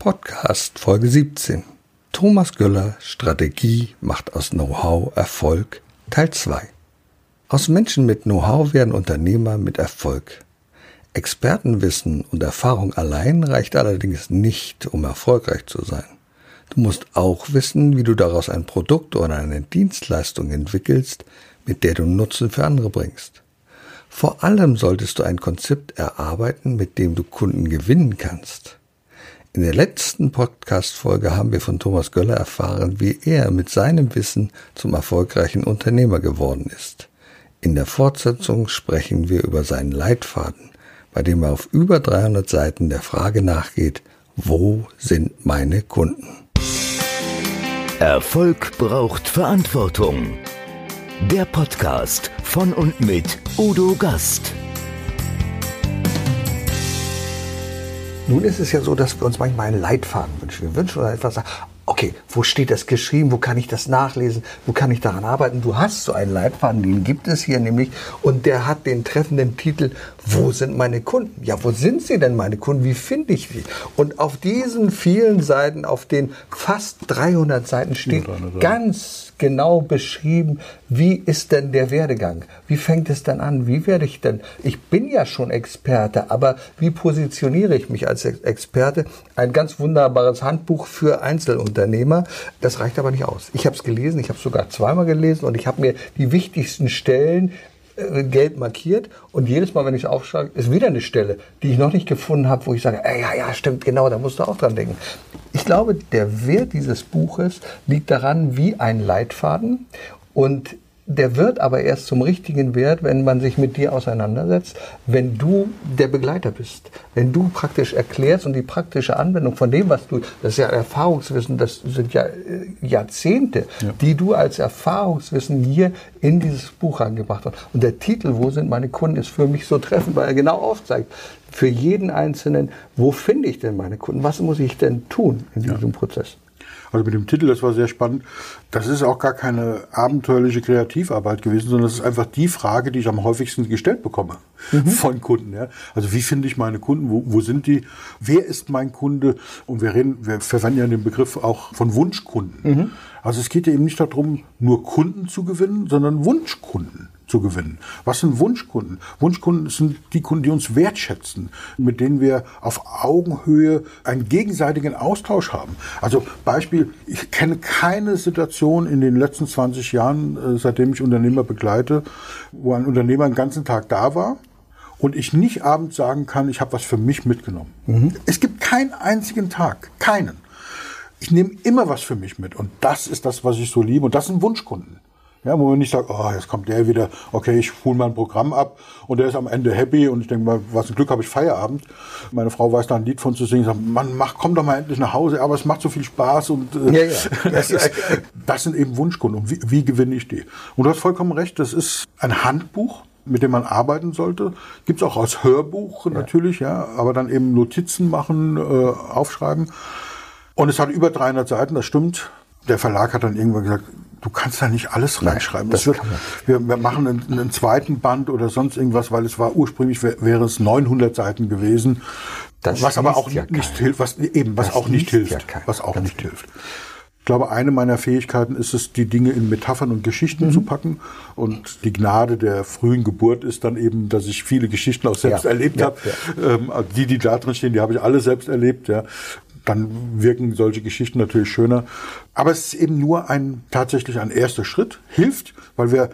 Podcast Folge 17. Thomas Göller Strategie macht aus Know-how Erfolg Teil 2. Aus Menschen mit Know-how werden Unternehmer mit Erfolg. Expertenwissen und Erfahrung allein reicht allerdings nicht, um erfolgreich zu sein. Du musst auch wissen, wie du daraus ein Produkt oder eine Dienstleistung entwickelst, mit der du Nutzen für andere bringst. Vor allem solltest du ein Konzept erarbeiten, mit dem du Kunden gewinnen kannst. In der letzten Podcast-Folge haben wir von Thomas Göller erfahren, wie er mit seinem Wissen zum erfolgreichen Unternehmer geworden ist. In der Fortsetzung sprechen wir über seinen Leitfaden, bei dem er auf über 300 Seiten der Frage nachgeht, wo sind meine Kunden? Erfolg braucht Verantwortung. Der Podcast von und mit Udo Gast. Nun ist es ja so, dass wir uns manchmal einen Leitfaden wünschen. Wir wünschen uns etwas, okay, wo steht das geschrieben, wo kann ich das nachlesen, wo kann ich daran arbeiten? Du hast so einen Leitfaden, den gibt es hier nämlich und der hat den treffenden Titel, wo sind meine Kunden? Ja, wo sind sie denn meine Kunden? Wie finde ich sie? Und auf diesen vielen Seiten, auf den fast 300 Seiten steht ganz genau beschrieben, wie ist denn der Werdegang? Wie fängt es denn an? Wie werde ich denn? Ich bin ja schon Experte, aber wie positioniere ich mich als Experte? Ein ganz wunderbares Handbuch für Einzelunternehmer. Das reicht aber nicht aus. Ich habe es gelesen, ich habe es sogar zweimal gelesen und ich habe mir die wichtigsten Stellen äh, gelb markiert und jedes Mal, wenn ich es aufschlage, ist wieder eine Stelle, die ich noch nicht gefunden habe, wo ich sage, ey, ja, ja, stimmt, genau, da musst du auch dran denken. Ich glaube, der Wert dieses Buches liegt daran wie ein Leitfaden und der wird aber erst zum richtigen Wert, wenn man sich mit dir auseinandersetzt, wenn du der Begleiter bist. Wenn du praktisch erklärst und die praktische Anwendung von dem, was du, das ist ja Erfahrungswissen, das sind ja äh, Jahrzehnte, ja. die du als Erfahrungswissen hier in dieses Buch angebracht hast. Und der Titel, Wo sind meine Kunden, ist für mich so treffend, weil er genau aufzeigt, für jeden Einzelnen, wo finde ich denn meine Kunden? Was muss ich denn tun in diesem ja. Prozess? Also mit dem Titel, das war sehr spannend. Das ist auch gar keine abenteuerliche Kreativarbeit gewesen, sondern das ist einfach die Frage, die ich am häufigsten gestellt bekomme mhm. von Kunden. Ja. Also wie finde ich meine Kunden? Wo, wo sind die? Wer ist mein Kunde? Und wir reden, wir verwenden ja den Begriff auch von Wunschkunden. Mhm. Also es geht ja eben nicht darum, nur Kunden zu gewinnen, sondern Wunschkunden zu gewinnen. Was sind Wunschkunden? Wunschkunden sind die Kunden, die uns wertschätzen, mit denen wir auf Augenhöhe einen gegenseitigen Austausch haben. Also Beispiel, ich kenne keine Situation in den letzten 20 Jahren, äh, seitdem ich Unternehmer begleite, wo ein Unternehmer den ganzen Tag da war und ich nicht abends sagen kann, ich habe was für mich mitgenommen. Mhm. Es gibt keinen einzigen Tag, keinen. Ich nehme immer was für mich mit und das ist das, was ich so liebe und das sind Wunschkunden. Ja, wo man nicht sagt, oh, jetzt kommt der wieder, okay, ich hole mein Programm ab und der ist am Ende happy und ich denke mal, was ein Glück habe ich Feierabend. Meine Frau weiß da ein Lied von zu singen, sagt, Mann, mach, komm doch mal endlich nach Hause, aber es macht so viel Spaß und äh, ja, ja. Das, ist, das sind eben Wunschkunden und wie, wie gewinne ich die? Und du hast vollkommen recht, das ist ein Handbuch, mit dem man arbeiten sollte. Gibt's auch als Hörbuch natürlich, ja, ja aber dann eben Notizen machen, äh, aufschreiben. Und es hat über 300 Seiten, das stimmt. Der Verlag hat dann irgendwann gesagt, du kannst da nicht alles reinschreiben. Nein, wird, wir, wir, machen einen, einen, zweiten Band oder sonst irgendwas, weil es war ursprünglich wäre es 900 Seiten gewesen. Das was aber auch ja nicht hilft, was eben, was das auch nicht hilft, ja was auch nicht genau. hilft. Ich glaube, eine meiner Fähigkeiten ist es, die Dinge in Metaphern und Geschichten mhm. zu packen. Und die Gnade der frühen Geburt ist dann eben, dass ich viele Geschichten auch selbst ja, erlebt habe. Ähm, die, die da drin stehen, die habe ich alle selbst erlebt. Ja dann wirken solche Geschichten natürlich schöner. Aber es ist eben nur ein, tatsächlich ein erster Schritt, hilft, weil wir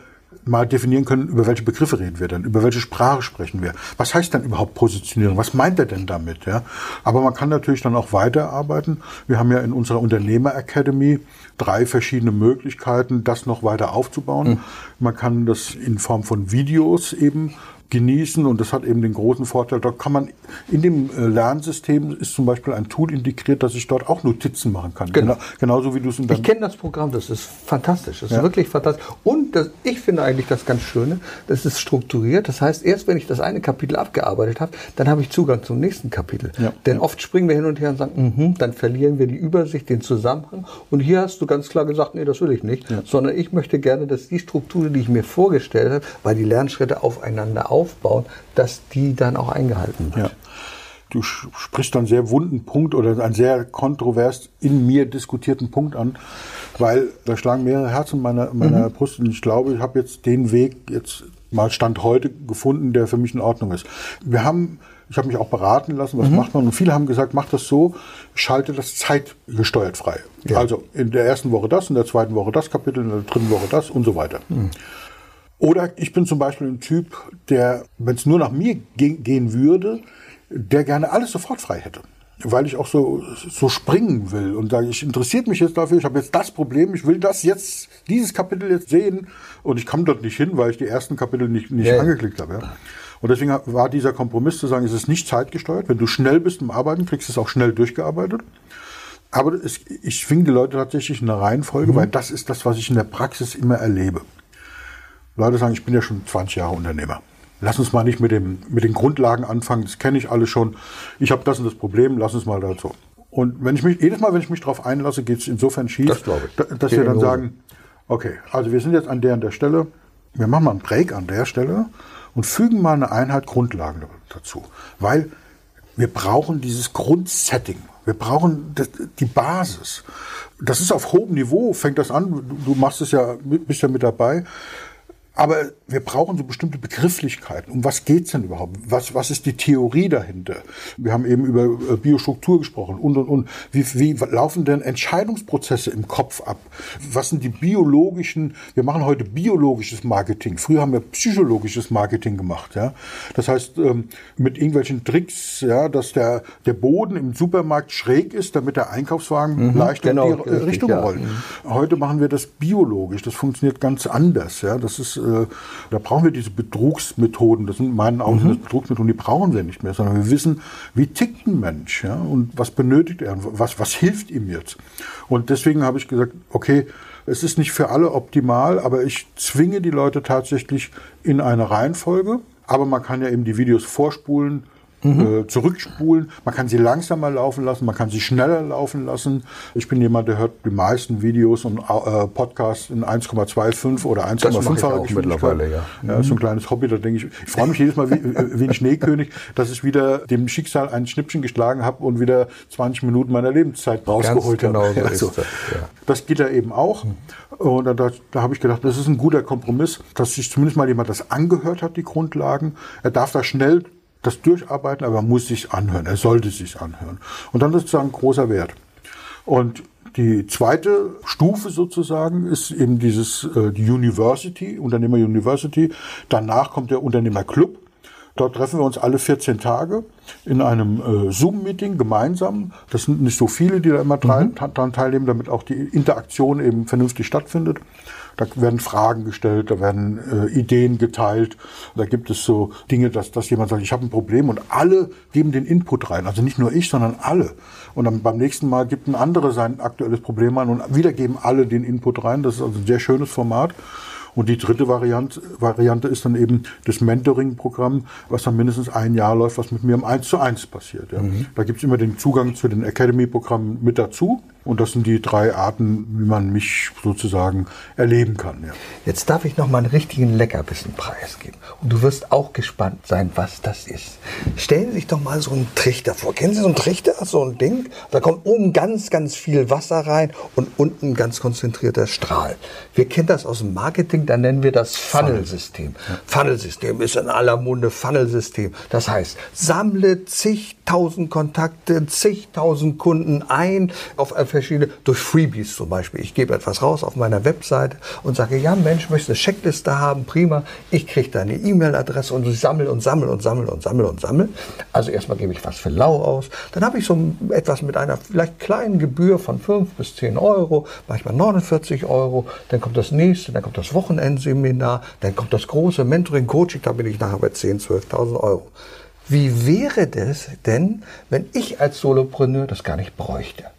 mal definieren können, über welche Begriffe reden wir denn, über welche Sprache sprechen wir. Was heißt denn überhaupt Positionierung? Was meint er denn damit? Ja? Aber man kann natürlich dann auch weiterarbeiten. Wir haben ja in unserer Unternehmer Academy drei verschiedene Möglichkeiten, das noch weiter aufzubauen. Mhm. Man kann das in Form von Videos eben genießen und das hat eben den großen Vorteil, da kann man in dem äh, Lernsystem ist zum Beispiel ein Tool integriert, dass ich dort auch Notizen machen kann. Genau. Genauso wie du es in Ich kenne das Programm, das ist fantastisch, das ist wirklich fantastisch. Und das, ich finde eigentlich das ganz Schöne, das ist strukturiert, das heißt, erst wenn ich das eine Kapitel abgearbeitet habe, dann habe ich Zugang zum nächsten Kapitel. Ja. Denn oft springen wir hin und her und sagen, mh, dann verlieren wir die Übersicht, den Zusammenhang und hier hast du ganz klar gesagt, nee, das will ich nicht, ja. sondern ich möchte gerne, dass die Struktur, die ich mir vorgestellt habe, weil die Lernschritte aufeinander aufbauen, dass die dann auch eingehalten wird. Ja. du sprichst dann sehr wunden Punkt oder einen sehr kontrovers in mir diskutierten Punkt an, weil da schlagen mehrere Herzen meiner, meiner mhm. Brust und ich glaube, ich habe jetzt den Weg jetzt mal Stand heute gefunden, der für mich in Ordnung ist. Wir haben ich habe mich auch beraten lassen, was mhm. macht man? Und viele haben gesagt, mach das so, schalte das zeitgesteuert frei. Ja. Also in der ersten Woche das, in der zweiten Woche das Kapitel, in der dritten Woche das und so weiter. Mhm. Oder ich bin zum Beispiel ein Typ, der, wenn es nur nach mir ge gehen würde, der gerne alles sofort frei hätte. Weil ich auch so, so springen will und sage, ich interessiert mich jetzt dafür, ich habe jetzt das Problem, ich will das jetzt, dieses Kapitel jetzt sehen und ich komme dort nicht hin, weil ich die ersten Kapitel nicht, nicht ja. angeklickt habe. Ja. Und deswegen war dieser Kompromiss zu sagen, es ist nicht zeitgesteuert. Wenn du schnell bist im Arbeiten, kriegst du es auch schnell durchgearbeitet. Aber es, ich zwinge die Leute tatsächlich in eine Reihenfolge, mhm. weil das ist das, was ich in der Praxis immer erlebe. Leute sagen, ich bin ja schon 20 Jahre Unternehmer. Lass uns mal nicht mit, dem, mit den Grundlagen anfangen, das kenne ich alle schon. Ich habe das und das Problem, lass uns mal dazu. Und wenn ich mich, jedes Mal, wenn ich mich darauf einlasse, geht es insofern schief, das dass wir dann sagen, okay, also wir sind jetzt an der und der Stelle, wir machen mal einen Break an der Stelle und fügen mal eine Einheit Grundlagen dazu. Weil wir brauchen dieses Grundsetting. Wir brauchen die Basis. Das ist auf hohem Niveau, fängt das an. Du machst es ja, bist ja mit dabei. Aber wir brauchen so bestimmte Begrifflichkeiten. Um was geht's denn überhaupt? Was, was ist die Theorie dahinter? Wir haben eben über äh, Biostruktur gesprochen und, und, und. Wie, wie laufen denn Entscheidungsprozesse im Kopf ab? Was sind die biologischen, wir machen heute biologisches Marketing. Früher haben wir psychologisches Marketing gemacht, ja. Das heißt, ähm, mit irgendwelchen Tricks, ja, dass der, der Boden im Supermarkt schräg ist, damit der Einkaufswagen mhm, leichter genau, in die richtig, Richtung ja. rollt. Mhm. Heute machen wir das biologisch. Das funktioniert ganz anders, ja. Das ist, äh, da brauchen wir diese Betrugsmethoden, das sind in meinen Augen mhm. Betrugsmethoden, die brauchen wir nicht mehr, sondern wir wissen, wie tickt ein Mensch ja, und was benötigt er, was, was hilft ihm jetzt. Und deswegen habe ich gesagt, okay, es ist nicht für alle optimal, aber ich zwinge die Leute tatsächlich in eine Reihenfolge. Aber man kann ja eben die Videos vorspulen, mhm. äh, zurückspulen. Man kann sie langsamer laufen lassen, man kann sie schneller laufen lassen. Ich bin jemand, der hört die meisten Videos und äh, Podcasts in 1,25 oder 1,5 mittlerweile, ja. ja. ist so ein kleines Hobby, da denke ich, ich freue mich jedes Mal wie, äh, wie ein Schneekönig, dass ich wieder dem Schicksal ein Schnippchen geschlagen habe und wieder 20 Minuten meiner Lebenszeit rausgeholt genau habe. So also, das, ja. das geht ja eben auch. Und da, da habe ich gedacht, das ist ein guter Kompromiss, dass sich zumindest mal jemand das angehört hat, die Grundlagen. Er darf da schnell das durcharbeiten, aber muss sich anhören. Er sollte sich anhören. Und dann ist sozusagen großer Wert. Und die zweite Stufe sozusagen ist eben dieses äh, die University, Unternehmer University. Danach kommt der Unternehmer Club. Dort treffen wir uns alle 14 Tage in einem äh, Zoom-Meeting gemeinsam. Das sind nicht so viele, die da immer mhm. daran teilnehmen, damit auch die Interaktion eben vernünftig stattfindet. Da werden Fragen gestellt, da werden äh, Ideen geteilt. Da gibt es so Dinge, dass, dass jemand sagt, ich habe ein Problem und alle geben den Input rein. Also nicht nur ich, sondern alle. Und dann beim nächsten Mal gibt ein anderer sein aktuelles Problem an und wieder geben alle den Input rein. Das ist also ein sehr schönes Format. Und die dritte Variante, Variante ist dann eben das Mentoring-Programm, was dann mindestens ein Jahr läuft, was mit mir im 1 zu 1 passiert. Ja. Mhm. Da gibt's immer den Zugang zu den Academy-Programmen mit dazu. Und das sind die drei Arten, wie man mich sozusagen erleben kann. Ja. Jetzt darf ich noch mal einen richtigen Leckerbissen preisgeben. Und du wirst auch gespannt sein, was das ist. Stellen Sie sich doch mal so einen Trichter vor. Kennen Sie so einen Trichter, so ein Ding? Da kommt oben ganz, ganz viel Wasser rein und unten ganz konzentrierter Strahl. Wir kennen das aus dem Marketing, da nennen wir das Funnel-System. Funnel-System ist in aller Munde Funnel-System. Das heißt, sammle zigtausend Kontakte, zigtausend Kunden ein auf verschiedene, durch Freebies zum Beispiel. Ich gebe etwas raus auf meiner Webseite und sage, ja Mensch, möchtest du eine Checkliste haben? Prima. Ich kriege deine E-Mail-Adresse und sammle und sammle und sammle und sammle und sammle. Also erstmal gebe ich was für lau aus. Dann habe ich so etwas mit einer vielleicht kleinen Gebühr von 5 bis 10 Euro, manchmal 49 Euro. Dann kommt das nächste, dann kommt das Wochenendseminar, dann kommt das große Mentoring-Coaching, da bin ich nachher bei 10, 12.000 Euro. Wie wäre das denn, wenn ich als Solopreneur das gar nicht bräuchte?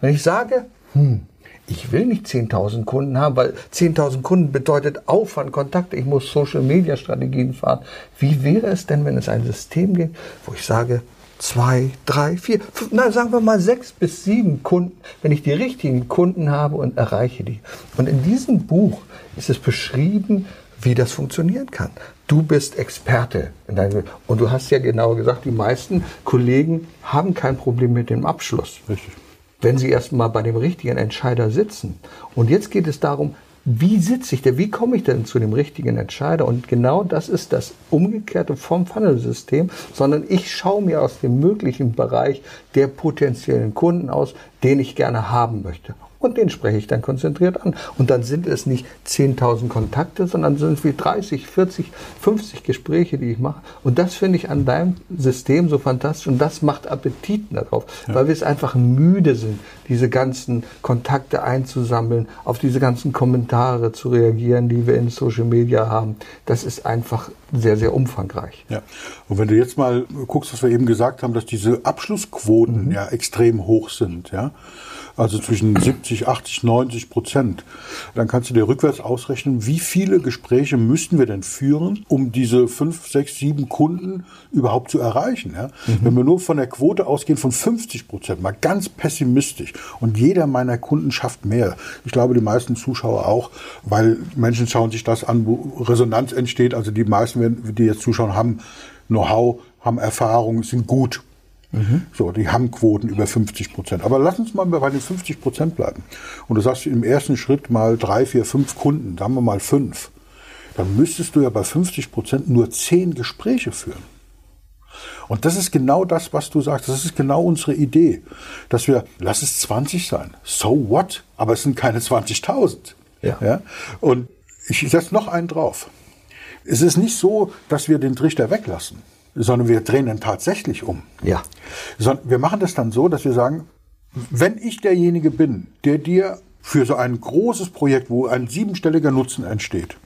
Wenn ich sage, hm, ich will nicht 10.000 Kunden haben, weil 10.000 Kunden bedeutet Aufwand, Kontakte, ich muss Social-Media-Strategien fahren. Wie wäre es denn, wenn es ein System gibt, wo ich sage, zwei, drei, vier, fünf, na, sagen wir mal sechs bis sieben Kunden, wenn ich die richtigen Kunden habe und erreiche die. Und in diesem Buch ist es beschrieben, wie das funktionieren kann. Du bist Experte. in deinem- Und du hast ja genau gesagt, die meisten Kollegen haben kein Problem mit dem Abschluss. Richtig. Wenn sie erst mal bei dem richtigen Entscheider sitzen. Und jetzt geht es darum, wie sitze ich denn, wie komme ich denn zu dem richtigen Entscheider? Und genau das ist das Umgekehrte vom Funnelsystem, sondern ich schaue mir aus dem möglichen Bereich der potenziellen Kunden aus, den ich gerne haben möchte. Und den spreche ich dann konzentriert an. Und dann sind es nicht 10.000 Kontakte, sondern sind es wie 30, 40, 50 Gespräche, die ich mache. Und das finde ich an deinem System so fantastisch. Und das macht Appetit darauf, weil wir es einfach müde sind, diese ganzen Kontakte einzusammeln, auf diese ganzen Kommentare zu reagieren, die wir in Social Media haben. Das ist einfach sehr, sehr umfangreich. Ja. Und wenn du jetzt mal guckst, was wir eben gesagt haben, dass diese Abschlussquoten ja extrem hoch sind, ja. Also zwischen 70, 80, 90 Prozent. Dann kannst du dir rückwärts ausrechnen, wie viele Gespräche müssten wir denn führen, um diese fünf, sechs, sieben Kunden überhaupt zu erreichen. Ja? Wenn wir nur von der Quote ausgehen von 50 Prozent, mal ganz pessimistisch, und jeder meiner Kunden schafft mehr. Ich glaube, die meisten Zuschauer auch, weil Menschen schauen sich das an, wo Resonanz entsteht. Also die meisten, die jetzt zuschauen, haben Know-how, haben Erfahrung, sind gut. So, die haben Quoten über 50 Prozent. Aber lass uns mal bei den 50 Prozent bleiben. Und du sagst im ersten Schritt mal drei, vier, fünf Kunden, sagen wir mal fünf. Dann müsstest du ja bei 50 Prozent nur zehn Gespräche führen. Und das ist genau das, was du sagst. Das ist genau unsere Idee. Dass wir, lass es 20 sein. So what? Aber es sind keine 20.000. Ja. Und ich setze noch einen drauf. Es ist nicht so, dass wir den Trichter weglassen, sondern wir drehen ihn tatsächlich um. Ja. Wir machen das dann so, dass wir sagen, wenn ich derjenige bin, der dir für so ein großes Projekt, wo ein siebenstelliger Nutzen entsteht,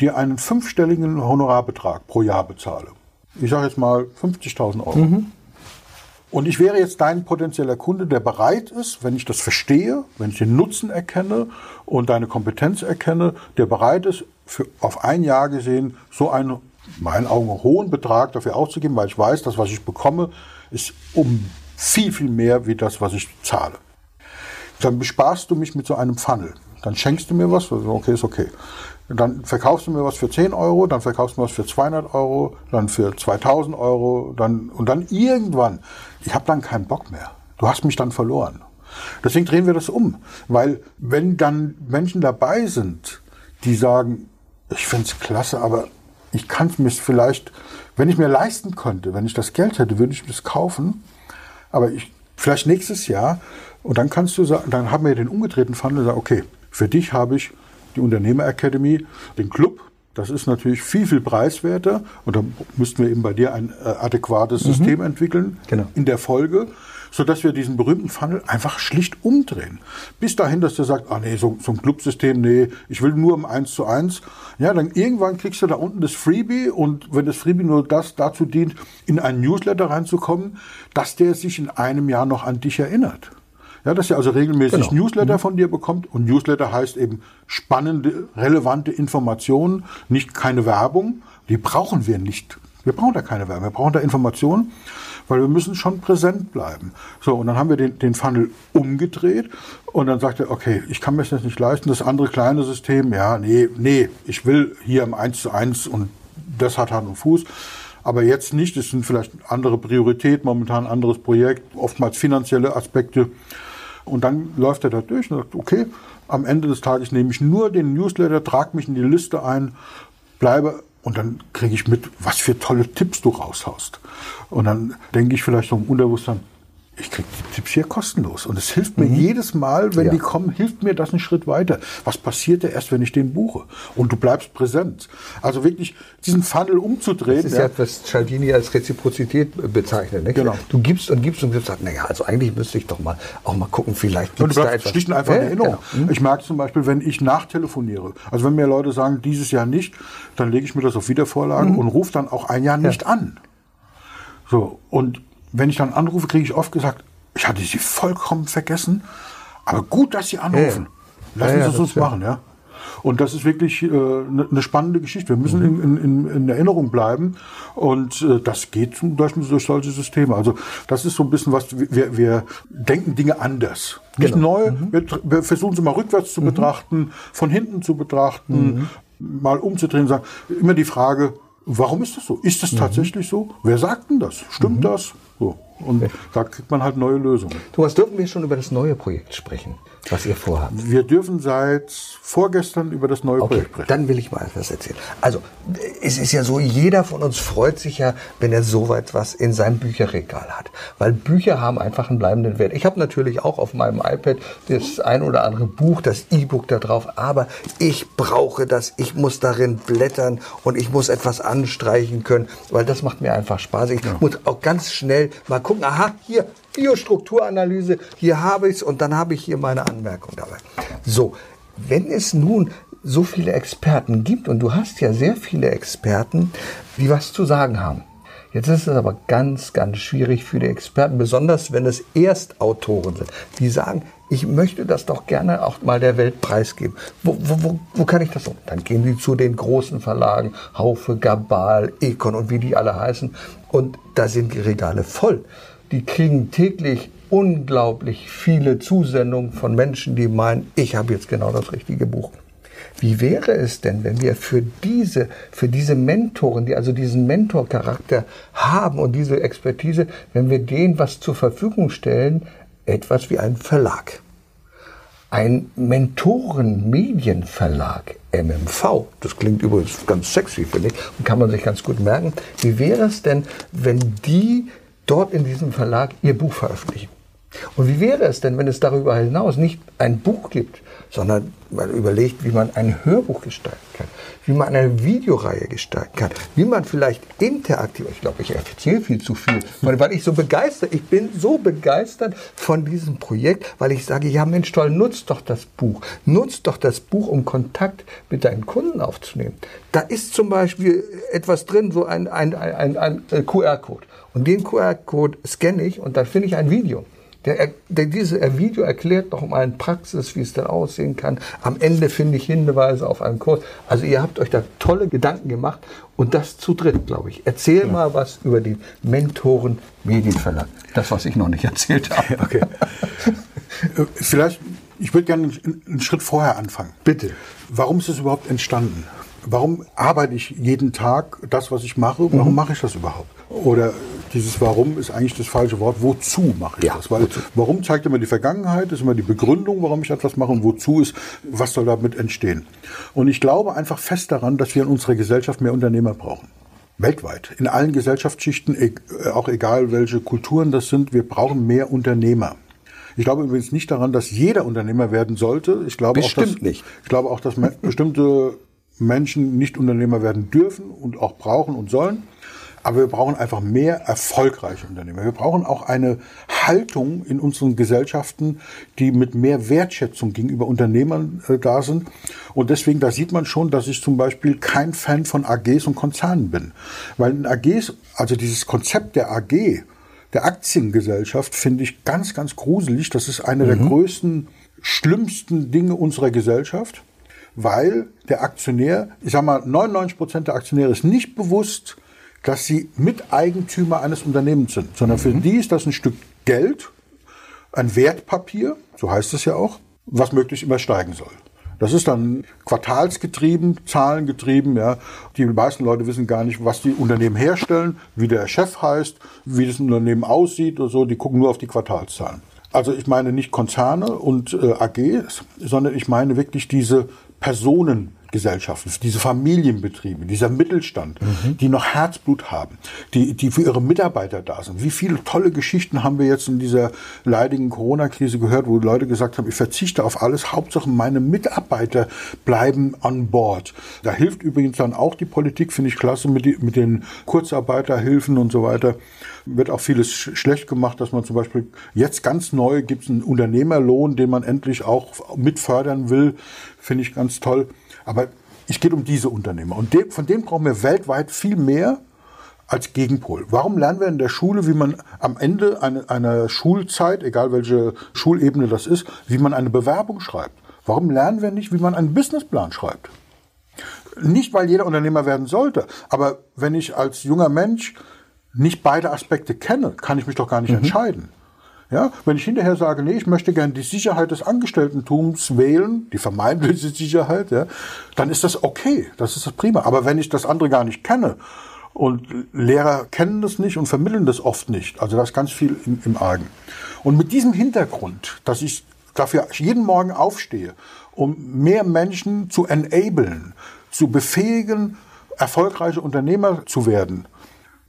dir einen fünfstelligen Honorarbetrag pro Jahr bezahle, ich sage jetzt mal 50.000 Euro, und ich wäre jetzt dein potenzieller Kunde, der bereit ist, wenn ich das verstehe, wenn ich den Nutzen erkenne und deine Kompetenz erkenne, der bereit ist, für, auf ein Jahr gesehen so einen, in meinen Augen, hohen Betrag dafür auszugeben, weil ich weiß, das, was ich bekomme, ist um viel, viel mehr wie das, was ich zahle. Dann besparst du mich mit so einem Funnel. Dann schenkst du mir was, also okay, ist okay. Dann verkaufst du mir was für 10 Euro, dann verkaufst du mir was für 200 Euro, dann für 2000 Euro, dann, und dann irgendwann, ich habe dann keinen Bock mehr. Du hast mich dann verloren. Deswegen drehen wir das um. Weil wenn dann Menschen dabei sind, die sagen, ich find's klasse, aber ich kann es mir vielleicht, wenn ich mir leisten könnte, wenn ich das Geld hätte, würde ich das kaufen. Aber ich, vielleicht nächstes Jahr. Und dann kannst du sagen, dann haben wir den umgedrehten Funnel und sagen, okay, für dich habe ich die Unternehmer Academy, den Club. Das ist natürlich viel, viel preiswerter. Und da müssten wir eben bei dir ein äh, adäquates System entwickeln Genau. in der Folge, sodass wir diesen berühmten Funnel einfach schlicht umdrehen. Bis dahin, dass der sagt, ah nee, so, so ein Clubsystem, nee, ich will nur im 1 zu 1. Ja, dann irgendwann kriegst du da unten das Freebie und wenn das Freebie nur das dazu dient, in einen Newsletter reinzukommen, dass der sich in einem Jahr noch an dich erinnert. Ja, dass er also regelmäßig Genau. Newsletter von dir bekommt. Und Newsletter heißt eben spannende, relevante Informationen, nicht keine Werbung. Die brauchen wir nicht. Wir brauchen da keine Werbung. Wir brauchen da Informationen, weil wir müssen schon präsent bleiben. So, und dann haben wir den, den Funnel umgedreht und dann sagt er, okay, ich kann mir das nicht leisten, das andere kleine System, ja, nee, nee, ich will hier im 1 zu 1 und das hat Hand und Fuß. Aber jetzt nicht, es sind vielleicht andere Prioritäten, momentan anderes Projekt, oftmals finanzielle Aspekte. Und dann läuft er da durch und sagt, okay, am Ende des Tages nehme ich nur den Newsletter, trage mich in die Liste ein, bleibe und dann kriege ich mit, was für tolle Tipps du raushaust. Und dann denke ich vielleicht so im Unterbewusstsein, ich kriege die Tipps hier kostenlos. Und es hilft mir jedes Mal, wenn Ja. die kommen, hilft mir das einen Schritt weiter. Was passiert ja erst, wenn ich den buche? Und du bleibst präsent. Also wirklich diesen Funnel umzudrehen. Das ist ja, was Cialdini als Reziprozität bezeichnet. Nicht? Genau. Du gibst und gibst und gibst, sagst, naja, also eigentlich müsste ich doch mal auch mal gucken, vielleicht Und gibt du es da etwas. schlicht und einfach in Ja, Erinnerung. genau. Ich merke zum Beispiel, wenn ich nachtelefoniere, also wenn mir Leute sagen, dieses Jahr nicht, dann lege ich mir das auf Wiedervorlagen und rufe dann auch ein Jahr nicht an. So, und wenn ich dann anrufe, kriege ich oft gesagt, ich hatte sie vollkommen vergessen, aber gut, dass sie anrufen. Ja, Lassen ja, Sie es uns machen, ja. Und das ist wirklich eine äh, ne spannende Geschichte. Wir müssen in, in, in, in Erinnerung bleiben und äh, das geht zum Beispiel durch solche Systeme. Also das ist so ein bisschen was, wir, wir denken Dinge anders. Nicht Genau. neu, wir, tr- wir versuchen sie mal rückwärts zu betrachten, von hinten zu betrachten, mal umzudrehen, sagen, immer die Frage, warum ist das so? Ist das tatsächlich so? Wer sagt denn das? Stimmt das? So. Und da kriegt man halt neue Lösungen. Thomas, dürfen wir schon über das neue Projekt sprechen, was ihr vorhabt? Wir dürfen seit vorgestern über das neue Okay, Projekt sprechen. dann will ich mal etwas erzählen. Also, es ist ja so, jeder von uns freut sich ja, wenn er so etwas in seinem Bücherregal hat. Weil Bücher haben einfach einen bleibenden Wert. Ich habe natürlich auch auf meinem iPad das ein oder andere Buch, das E-Book da drauf, aber ich brauche das, ich muss darin blättern und ich muss etwas anstreichen können, weil das macht mir einfach Spaß. Ich muss auch ganz schnell mal gucken, aha, hier, Biostrukturanalyse, hier habe ich es und dann habe ich hier meine Anmerkung dabei. So, wenn es nun so viele Experten gibt, und du hast ja sehr viele Experten, die was zu sagen haben. Jetzt ist es aber ganz, ganz schwierig für die Experten, besonders wenn es Erstautoren sind, die sagen, ich möchte das doch gerne auch mal der Welt preisgeben. Wo, wo, wo, wo kann ich das so? Dann gehen die zu den großen Verlagen, Haufe, Gabal, Econ und wie die alle heißen. Und da sind die Regale voll. Die kriegen täglich unglaublich viele Zusendungen von Menschen, die meinen, ich habe jetzt genau das richtige Buch. Wie wäre es denn, wenn wir für diese, für diese Mentoren, die also diesen Mentorcharakter haben und diese Expertise, wenn wir denen was zur Verfügung stellen, etwas wie ein Verlag? Ein Mentoren-Medienverlag, MMV. Das klingt übrigens ganz sexy, finde ich, und kann man sich ganz gut merken. Wie wäre es denn, wenn die dort in diesem Verlag ihr Buch veröffentlichen? Und wie wäre es denn, wenn es darüber hinaus nicht ein Buch gibt, sondern man überlegt, wie man ein Hörbuch gestalten kann, wie man eine Videoreihe gestalten kann, wie man vielleicht interaktiv, ich glaube, ich erzähle viel zu viel, weil ich so begeistert, ich bin so begeistert von diesem Projekt, weil ich sage, ja Mensch, toll, nutzt doch das Buch, nutzt doch das Buch, um Kontakt mit deinen Kunden aufzunehmen. Da ist zum Beispiel etwas drin, so ein, ein, ein, ein, ein QR-Code. Und den QR-Code scanne ich und dann finde ich ein Video. Der, der, dieses Video erklärt noch mal in Praxis, wie es dann aussehen kann. Am Ende finde ich Hinweise auf einen Kurs. Also ihr habt euch da tolle Gedanken gemacht und das zu dritt, glaube ich. Erzähl mal was über die Mentoren Medienverlag. Das, was ich noch nicht erzählt habe. Okay. Äh, Vielleicht, ich würde gerne einen Schritt vorher anfangen. Bitte. Warum ist es überhaupt entstanden? Warum arbeite ich jeden Tag das, was ich mache? Warum mache ich das überhaupt? Oder dieses Warum ist eigentlich das falsche Wort. Wozu mache ich Ja, das? Weil Warum zeigt immer die Vergangenheit, ist immer die Begründung, warum ich etwas mache und wozu ist, was soll damit entstehen. Und ich glaube einfach fest daran, dass wir in unserer Gesellschaft mehr Unternehmer brauchen. Weltweit, in allen Gesellschaftsschichten, e- auch egal welche Kulturen das sind, wir brauchen mehr Unternehmer. Ich glaube übrigens nicht daran, dass jeder Unternehmer werden sollte. Ich glaube auch, Bestimmt dass, nicht. Ich glaube auch, dass bestimmte Menschen nicht Unternehmer werden dürfen und auch brauchen und sollen. Aber wir brauchen einfach mehr erfolgreiche Unternehmer. Wir brauchen auch eine Haltung in unseren Gesellschaften, die mit mehr Wertschätzung gegenüber Unternehmern äh, da sind. Und deswegen, da sieht man schon, dass ich zum Beispiel kein Fan von AGs und Konzernen bin. Weil in AGs, also dieses Konzept der AG, der Aktiengesellschaft, finde ich ganz, ganz gruselig. Das ist eine der größten, schlimmsten Dinge unserer Gesellschaft weil der Aktionär, ich sag mal, 99 Prozent der Aktionäre ist nicht bewusst, dass sie Miteigentümer eines Unternehmens sind, sondern für die ist das ein Stück Geld, ein Wertpapier, so heißt es ja auch, was möglichst immer steigen soll. Das ist dann quartalsgetrieben, zahlengetrieben. Ja. Die meisten Leute wissen gar nicht, was die Unternehmen herstellen, wie der Chef heißt, wie das Unternehmen aussieht oder so. Die gucken nur auf die Quartalszahlen. Also ich meine nicht Konzerne und äh, AGs, sondern ich meine wirklich diese Personengesellschaften, diese Familienbetriebe, dieser Mittelstand, die noch Herzblut haben, die, die für ihre Mitarbeiter da sind. Wie viele tolle Geschichten haben wir jetzt in dieser leidigen Corona-Krise gehört, wo Leute gesagt haben, ich verzichte auf alles, Hauptsache meine Mitarbeiter bleiben on board. Da hilft übrigens dann auch die Politik, finde ich klasse, mit, die, mit den Kurzarbeiterhilfen und so weiter. Wird auch vieles sch schlecht gemacht, dass man zum Beispiel jetzt ganz neu gibt es einen Unternehmerlohn, den man endlich auch mitfördern will. Finde ich ganz toll. Aber es geht um diese Unternehmer. Und de von denen brauchen wir weltweit viel mehr als Gegenpol. Warum lernen wir in der Schule, wie man am Ende eine, einer Schulzeit, egal welche Schulebene das ist, wie man eine Bewerbung schreibt? Warum lernen wir nicht, wie man einen Businessplan schreibt? Nicht, weil jeder Unternehmer werden sollte, aber wenn ich als junger Mensch nicht beide Aspekte kenne, kann ich mich doch gar nicht entscheiden. Ja, wenn ich hinterher sage, nee, ich möchte gerne die Sicherheit des Angestelltentums wählen, die vermeintliche Sicherheit, ja, dann ist das okay, das ist das prima. Aber wenn ich das andere gar nicht kenne und Lehrer kennen das nicht und vermitteln das oft nicht, also da ist ganz viel im, im Argen. Und mit diesem Hintergrund, dass ich dafür jeden Morgen aufstehe, um mehr Menschen zu enablen, zu befähigen, erfolgreiche Unternehmer zu werden,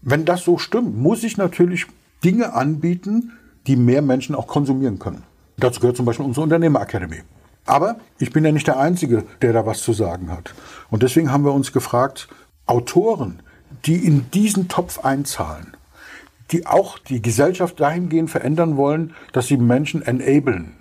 wenn das so stimmt, muss ich natürlich Dinge anbieten, die mehr Menschen auch konsumieren können. Dazu gehört zum Beispiel unsere Unternehmerakademie. Aber ich bin ja nicht der Einzige, der da was zu sagen hat. Und deswegen haben wir uns gefragt, Autoren, die in diesen Topf einzahlen, die auch die Gesellschaft dahingehend verändern wollen, dass sie Menschen enablen,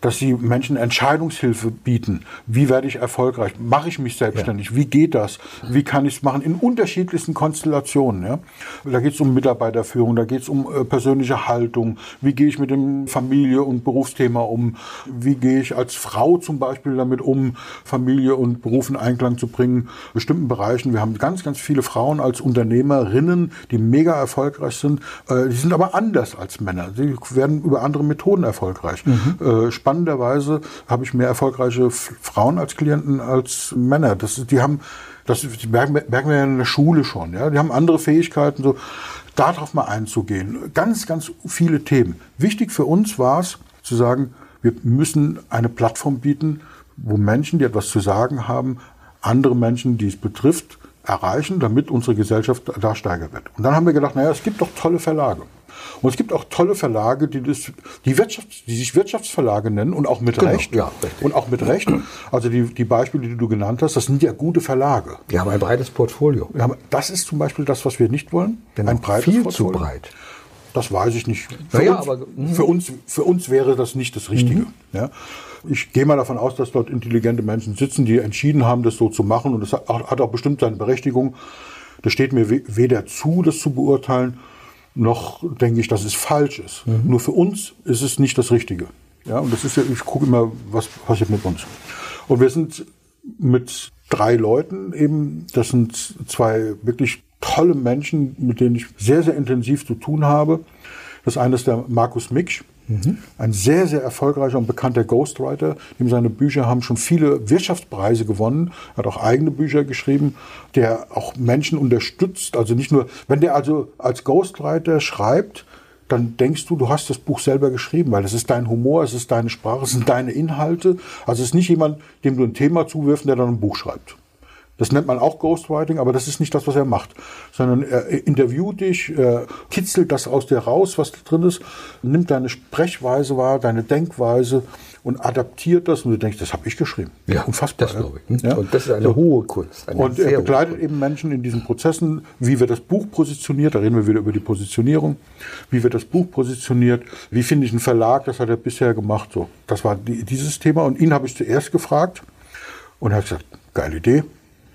dass sie Menschen Entscheidungshilfe bieten. Wie werde ich erfolgreich? Mache ich mich selbstständig? Ja. Wie geht das? Wie kann ich es machen? In unterschiedlichsten Konstellationen. Ja? Da geht es um Mitarbeiterführung, da geht es um äh, persönliche Haltung. Wie gehe ich mit dem Familie- und Berufsthema um? Wie gehe ich als Frau zum Beispiel damit um, Familie und Beruf in Einklang zu bringen? In bestimmten Bereichen. Wir haben ganz, ganz viele Frauen als Unternehmerinnen, die mega erfolgreich sind. Äh, die sind aber anders als Männer. Sie werden über andere Methoden erfolgreich. Mhm. Äh, spannenderweise habe ich mehr erfolgreiche Frauen als Klienten als Männer. Das, die haben, das merken, merken wir ja in der Schule schon. Ja? Die haben andere Fähigkeiten, so darauf mal einzugehen. Ganz, ganz viele Themen. Wichtig für uns war es zu sagen, wir müssen eine Plattform bieten, wo Menschen, die etwas zu sagen haben, andere Menschen, die es betrifft, erreichen, damit unsere Gesellschaft da steiger wird. Und dann haben wir gedacht, naja, es gibt doch tolle Verlage. Und es gibt auch tolle Verlage, die, das, die, Wirtschafts-, die sich Wirtschaftsverlage nennen und auch mit genau, Recht. Ja, richtig. Und auch mit Recht. Also die, die Beispiele, die du genannt hast, das sind ja gute Verlage. Die haben ein breites Portfolio. Ja, das ist zum Beispiel das, was wir nicht wollen. Genau, ein breites viel Portfolio. zu breit. Das weiß ich nicht. Für, naja, uns, aber, für, uns, für uns wäre das nicht das Richtige. Mhm. Ja. Ich gehe mal davon aus, dass dort intelligente Menschen sitzen, die entschieden haben, das so zu machen. Und das hat auch bestimmt seine Berechtigung. Das steht mir weder zu, das zu beurteilen, noch denke ich, dass es falsch ist. Mhm. Nur für uns ist es nicht das Richtige. Ja, und das ist ja, ich gucke immer, was passiert mit uns. Und wir sind mit drei Leuten eben, das sind zwei wirklich tolle Menschen, mit denen ich sehr, sehr intensiv zu tun habe. Das eine ist der Markus Miksch, Mhm. Ein sehr, sehr erfolgreicher und bekannter Ghostwriter. Dem seine Bücher haben schon viele Wirtschaftspreise gewonnen. Hat auch eigene Bücher geschrieben, der auch Menschen unterstützt. Also nicht nur, wenn der also als Ghostwriter schreibt, dann denkst du, du hast das Buch selber geschrieben, weil es ist dein Humor, es ist deine Sprache, es sind deine Inhalte. Also es ist nicht jemand, dem du ein Thema zuwirfst, der dann ein Buch schreibt. Das nennt man auch Ghostwriting, aber das ist nicht das, was er macht, sondern er interviewt dich, er kitzelt das aus dir raus, was da drin ist, nimmt deine Sprechweise wahr, deine Denkweise und adaptiert das und du denkst, das habe ich geschrieben. Ja, unfassbar. Das glaube ich. Ja? Und das ist eine so. hohe Kunst. Eine und er begleitet eben Menschen in diesen Prozessen, wie wird das Buch positioniert, da reden wir wieder über die Positionierung, wie wird das Buch positioniert, wie finde ich einen Verlag, das hat er bisher gemacht. So, das war die, dieses Thema und ihn habe ich zuerst gefragt und er hat gesagt, geile Idee,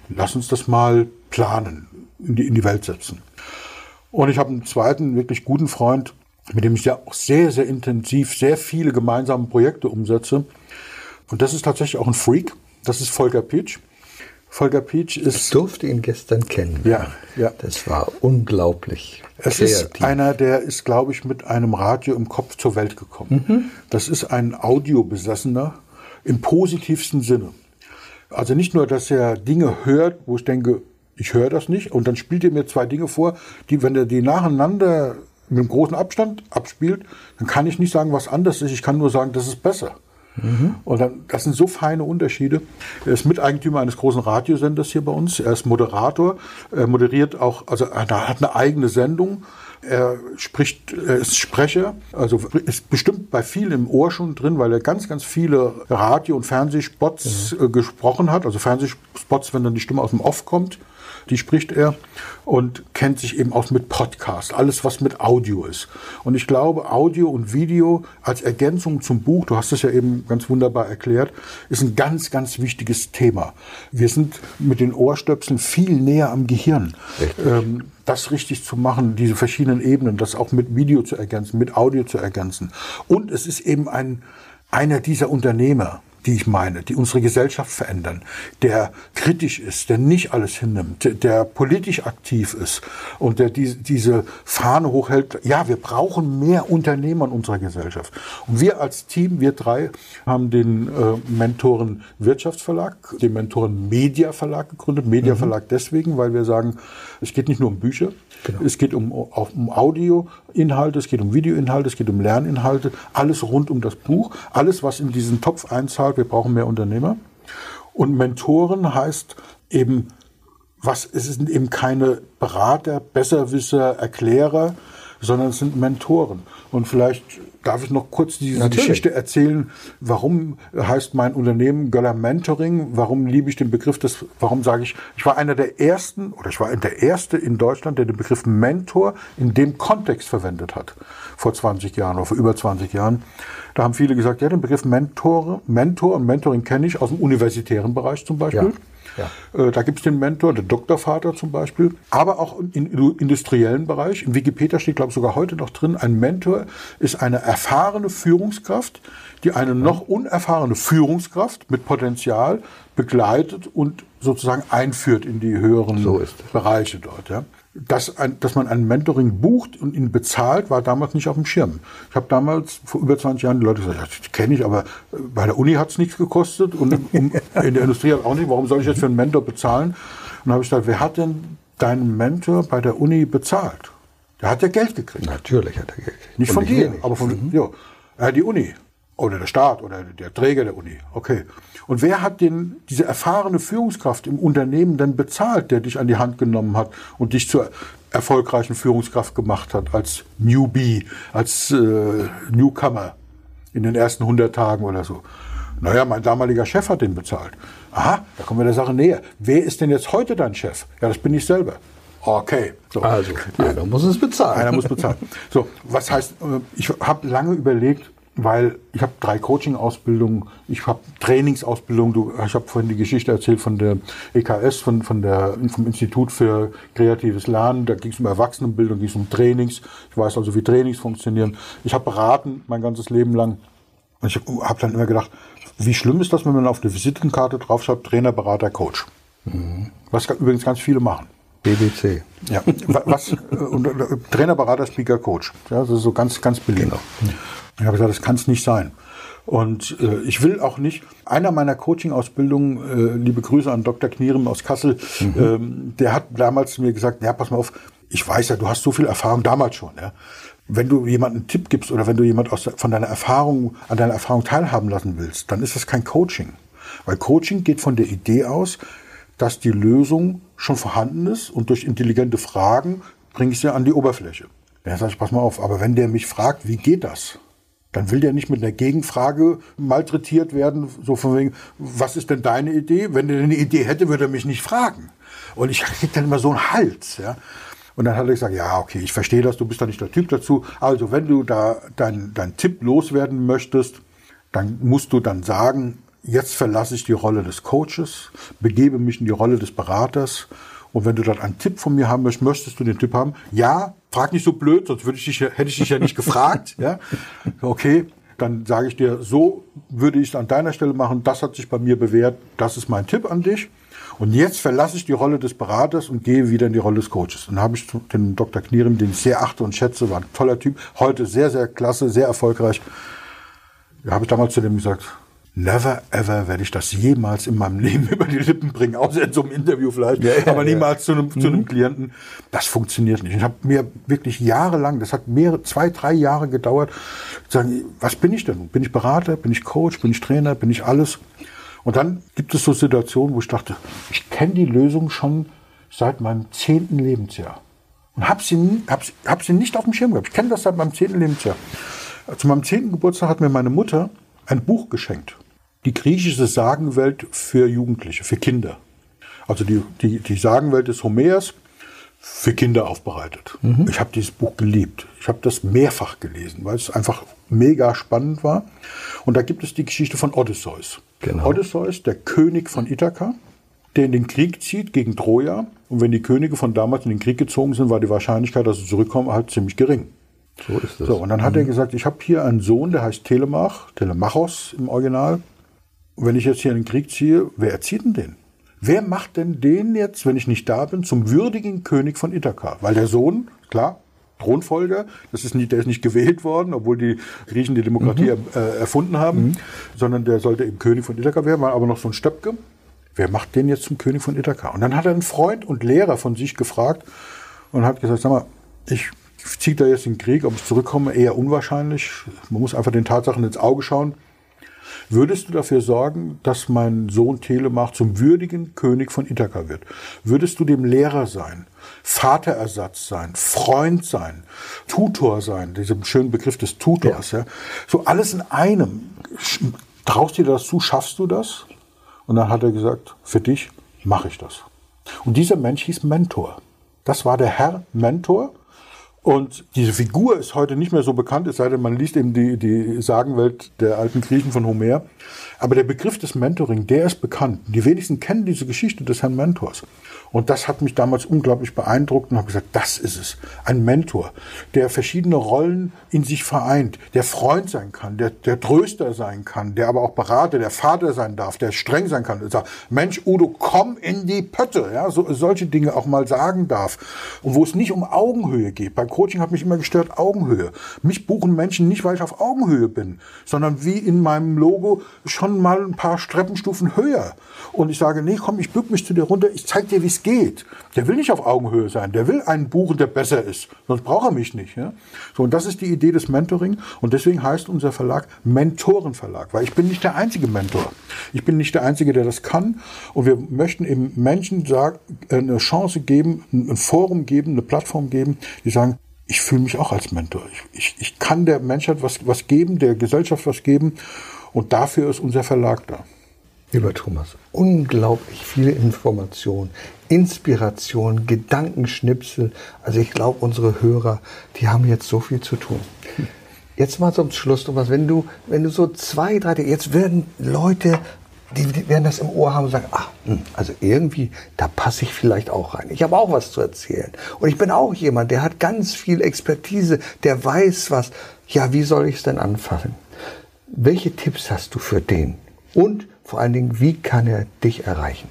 lass uns das mal planen, in die, in die Welt setzen. Und ich habe einen zweiten wirklich guten Freund, mit dem ich ja auch sehr, sehr intensiv sehr viele gemeinsame Projekte umsetze. Und das ist tatsächlich auch ein Freak. Das ist Volker Peach. Volker Peach ist. Ich durfte ihn gestern kennen. Ja, ja. Das war unglaublich. Es kreativ. ist einer, der ist, glaube ich, mit einem Radio im Kopf zur Welt gekommen. Mhm. Das ist ein Audiobesessener im positivsten Sinne. Also nicht nur, dass er Dinge hört, wo ich denke, ich höre das nicht, und dann spielt er mir zwei Dinge vor, die, wenn er die nacheinander mit einem großen Abstand abspielt, dann kann ich nicht sagen, was anders ist. Ich kann nur sagen, das ist besser. Mhm. Und dann, das sind so feine Unterschiede. Er ist Miteigentümer eines großen Radiosenders hier bei uns. Er ist Moderator. Er moderiert auch, also er hat eine eigene Sendung. Er spricht, er ist Sprecher, also ist bestimmt bei vielen im Ohr schon drin, weil er ganz, ganz viele Radio- und Fernsehspots mhm. gesprochen hat. Also Fernsehspots, wenn dann die Stimme aus dem Off kommt die spricht er und kennt sich eben aus mit Podcast, alles was mit Audio ist. Und ich glaube, Audio und Video als Ergänzung zum Buch, du hast es ja eben ganz wunderbar erklärt, ist ein ganz, ganz wichtiges Thema. Wir sind mit den Ohrstöpseln viel näher am Gehirn. Ähm, das richtig zu machen, diese verschiedenen Ebenen, das auch mit Video zu ergänzen, mit Audio zu ergänzen. Und es ist eben ein, einer dieser Unternehmer, die ich meine, die unsere Gesellschaft verändern, der kritisch ist, der nicht alles hinnimmt, der politisch aktiv ist und der die, diese Fahne hochhält. Ja, wir brauchen mehr Unternehmer in unserer Gesellschaft. Und wir als Team, wir drei, haben den äh, Mentoren Wirtschaftsverlag, den Mentoren Media Verlag gegründet. Media Verlag mhm. deswegen, weil wir sagen, es geht nicht nur um Bücher, Genau. Es geht um, um Audioinhalte, es geht um Videoinhalte, es geht um Lerninhalte, alles rund um das Buch, alles, was in diesen Topf einzahlt. Wir brauchen mehr Unternehmer. Und Mentoren heißt eben, was, es sind eben keine Berater, Besserwisser, Erklärer, sondern es sind Mentoren. Und vielleicht darf ich noch kurz diese Natürlich. Geschichte erzählen, warum heißt mein Unternehmen Göller Mentoring, warum liebe ich den Begriff des, warum sage ich, ich war einer der ersten oder ich war der erste in Deutschland, der den Begriff Mentor in dem Kontext verwendet hat, vor 20 Jahren oder vor über 20 Jahren. Da haben viele gesagt, ja, den Begriff Mentor, Mentor und Mentoring kenne ich aus dem universitären Bereich zum Beispiel. Ja. Ja. Äh, da gibt es den Mentor, der Doktorvater zum Beispiel, aber auch im industriellen Bereich. In Wikipedia steht, glaube ich, sogar heute noch drin, ein Mentor ist eine erfahrene Führungskraft, die eine noch unerfahrene Führungskraft mit Potenzial begleitet und sozusagen einführt in die höheren so Bereiche dort. Ja dass, ein, dass man ein Mentoring bucht und ihn bezahlt, war damals nicht auf dem Schirm. Ich habe damals vor über 20 Jahren die Leute gesagt, ja, das kenne ich, aber äh, bei der Uni hat es nichts gekostet und in, in der Industrie hat auch nicht. Warum soll ich jetzt für einen Mentor bezahlen? Und dann habe ich gesagt, wer hat denn deinen Mentor bei der Uni bezahlt? Der hat ja Geld gekriegt. Natürlich hat er Geld gekriegt. Nicht von, von dir, aber von mhm. ja, die Uni oder der Staat oder der Träger der Uni. Okay. Und wer hat den, diese erfahrene Führungskraft im Unternehmen denn bezahlt, der dich an die Hand genommen hat und dich zur erfolgreichen Führungskraft gemacht hat, als Newbie, als äh, Newcomer in den ersten 100 Tagen oder so? Naja, mein damaliger Chef hat den bezahlt. Aha, da kommen wir der Sache näher. Wer ist denn jetzt heute dein Chef? Ja, das bin ich selber. Okay. So. Also, einer muss es bezahlen. Einer muss bezahlen. So, was heißt, äh, ich habe lange überlegt, weil ich habe drei Coaching-Ausbildungen, ich habe Trainingsausbildung. ich habe vorhin die Geschichte erzählt von der EKS, von, von der, vom Institut für kreatives Lernen. Da ging es um Erwachsenenbildung, ging es um Trainings. Ich weiß also, wie Trainings funktionieren. Ich habe beraten mein ganzes Leben lang. Ich habe dann immer gedacht, wie schlimm ist das, wenn man auf eine Visitenkarte draufschreibt, Trainer, Berater, Coach. Mhm. Was übrigens ganz viele machen. BBC. Ja, was, äh, und, äh, Trainer, Berater, Speaker, Coach. Ja, das ist so ganz, ganz beliebt. Genau. Ich habe gesagt, das kann es nicht sein. Und äh, ich will auch nicht, einer meiner Coaching-Ausbildungen, äh, liebe Grüße an Dr. Knierem aus Kassel, mhm. ähm, der hat damals mir gesagt, ja, pass mal auf, ich weiß ja, du hast so viel Erfahrung damals schon, ja. Wenn du jemandem einen Tipp gibst oder wenn du jemand aus, von deiner Erfahrung, an deiner Erfahrung teilhaben lassen willst, dann ist das kein Coaching. Weil Coaching geht von der Idee aus, dass die Lösung schon vorhanden ist und durch intelligente Fragen bringe ich sie an die Oberfläche. Ja, sag ich, pass mal auf, aber wenn der mich fragt, wie geht das? Dann will der nicht mit einer Gegenfrage malträtiert werden, so von wegen, was ist denn deine Idee? Wenn er eine Idee hätte, würde er mich nicht fragen. Und ich krieg dann immer so einen Hals, ja. Und dann hat er gesagt, ja, okay, ich verstehe das, du bist da nicht der Typ dazu. Also wenn du da deinen dein Tipp loswerden möchtest, dann musst du dann sagen, jetzt verlasse ich die Rolle des Coaches, begebe mich in die Rolle des Beraters. Und wenn du dann einen Tipp von mir haben möchtest, möchtest du den Tipp haben? Ja, frag nicht so blöd, sonst würde ich dich, hätte ich dich ja nicht gefragt. Ja? Okay, dann sage ich dir, so würde ich es an deiner Stelle machen, das hat sich bei mir bewährt, das ist mein Tipp an dich. Und jetzt verlasse ich die Rolle des Beraters und gehe wieder in die Rolle des Coaches. Und dann habe ich den Dr. Knierim, den ich sehr achte und schätze, war ein toller Typ, heute sehr, sehr klasse, sehr erfolgreich. Da habe ich damals zu dem gesagt, Never ever werde ich das jemals in meinem Leben über die Lippen bringen, außer in so einem Interview vielleicht, ja, ja, aber niemals ja. zu, einem, zu einem mhm. Klienten. Das funktioniert nicht. Ich habe mir wirklich jahrelang, das hat mehrere, zwei, drei Jahre gedauert, zu sagen, was bin ich denn? Bin ich Berater? Bin ich Coach? Bin ich Trainer? Bin ich alles? Und dann gibt es so Situationen, wo ich dachte, ich kenne die Lösung schon seit meinem zehnten Lebensjahr. Und habe sie, hab, hab sie nicht auf dem Schirm gehabt. Ich kenne das seit meinem zehnten Lebensjahr. Zu meinem zehnten Geburtstag hat mir meine Mutter ein Buch geschenkt die griechische Sagenwelt für Jugendliche, für Kinder. Also die, die, die Sagenwelt des Homers für Kinder aufbereitet. Mhm. Ich habe dieses Buch geliebt. Ich habe das mehrfach gelesen, weil es einfach mega spannend war. Und da gibt es die Geschichte von Odysseus. Genau. Odysseus, der König von Ithaka, der in den Krieg zieht gegen Troja. Und wenn die Könige von damals in den Krieg gezogen sind, war die Wahrscheinlichkeit, dass sie zurückkommen, halt ziemlich gering. So ist es. So, und dann hat mhm. er gesagt, ich habe hier einen Sohn, der heißt Telemach, Telemachos im Original. Wenn ich jetzt hier in den Krieg ziehe, wer erzieht denn den? Wer macht denn den jetzt, wenn ich nicht da bin, zum würdigen König von Ithaka? Weil der Sohn, klar, Thronfolger, das ist nicht, der ist nicht gewählt worden, obwohl die Griechen die Demokratie mhm. äh, erfunden haben, mhm. sondern der sollte eben König von Ithaka werden, war aber noch so ein Stöpke. Wer macht den jetzt zum König von Ithaka? Und dann hat er einen Freund und Lehrer von sich gefragt und hat gesagt, sag mal, ich ziehe da jetzt in den Krieg, ob ich zurückkomme, eher unwahrscheinlich. Man muss einfach den Tatsachen ins Auge schauen. Würdest du dafür sorgen, dass mein Sohn Telemach zum würdigen König von Ithaka wird? Würdest du dem Lehrer sein, Vaterersatz sein, Freund sein, Tutor sein, diesem schönen Begriff des Tutors, ja. ja. So alles in einem. Traust dir das zu? Schaffst du das? Und dann hat er gesagt, für dich mache ich das. Und dieser Mensch hieß Mentor. Das war der Herr Mentor. Und diese Figur ist heute nicht mehr so bekannt, es sei denn, man liest eben die, die Sagenwelt der alten Griechen von Homer. Aber der Begriff des Mentoring, der ist bekannt. Die wenigsten kennen diese Geschichte des Herrn Mentors. Und das hat mich damals unglaublich beeindruckt und habe gesagt, das ist es. Ein Mentor, der verschiedene Rollen in sich vereint, der Freund sein kann, der, der Tröster sein kann, der aber auch Berater, der Vater sein darf, der streng sein kann. Sagt, Mensch, Udo, komm in die Pötte. Ja, so, solche Dinge auch mal sagen darf. Und wo es nicht um Augenhöhe geht. Beim Coaching hat mich immer gestört Augenhöhe. Mich buchen Menschen nicht, weil ich auf Augenhöhe bin, sondern wie in meinem Logo schon mal ein paar Streppenstufen höher. Und ich sage, nee, komm, ich bück mich zu dir runter, ich zeig dir, wie es geht. Der will nicht auf Augenhöhe sein, der will einen buchen, der besser ist. Sonst braucht er mich nicht. Ja? So, und das ist die Idee des Mentoring. Und deswegen heißt unser Verlag Mentorenverlag, weil ich bin nicht der einzige Mentor. Ich bin nicht der Einzige, der das kann. Und wir möchten eben Menschen sagen, eine Chance geben, ein Forum geben, eine Plattform geben, die sagen, ich fühle mich auch als Mentor. Ich, ich, ich kann der Menschheit was, was geben, der Gesellschaft was geben. Und dafür ist unser Verlag da. Lieber Thomas, unglaublich viele Informationen, Inspiration, Gedankenschnipsel. Also ich glaube, unsere Hörer, die haben jetzt so viel zu tun. Jetzt mal zum Schluss, Thomas, wenn du, wenn du so zwei, drei, jetzt werden Leute, die werden das im Ohr haben und sagen, ach, hm, also irgendwie, da passe ich vielleicht auch rein. Ich habe auch was zu erzählen. Und ich bin auch jemand, der hat ganz viel Expertise, der weiß was. Ja, wie soll ich es denn anfangen? Welche Tipps hast du für den? Und vor allen Dingen, wie kann er dich erreichen?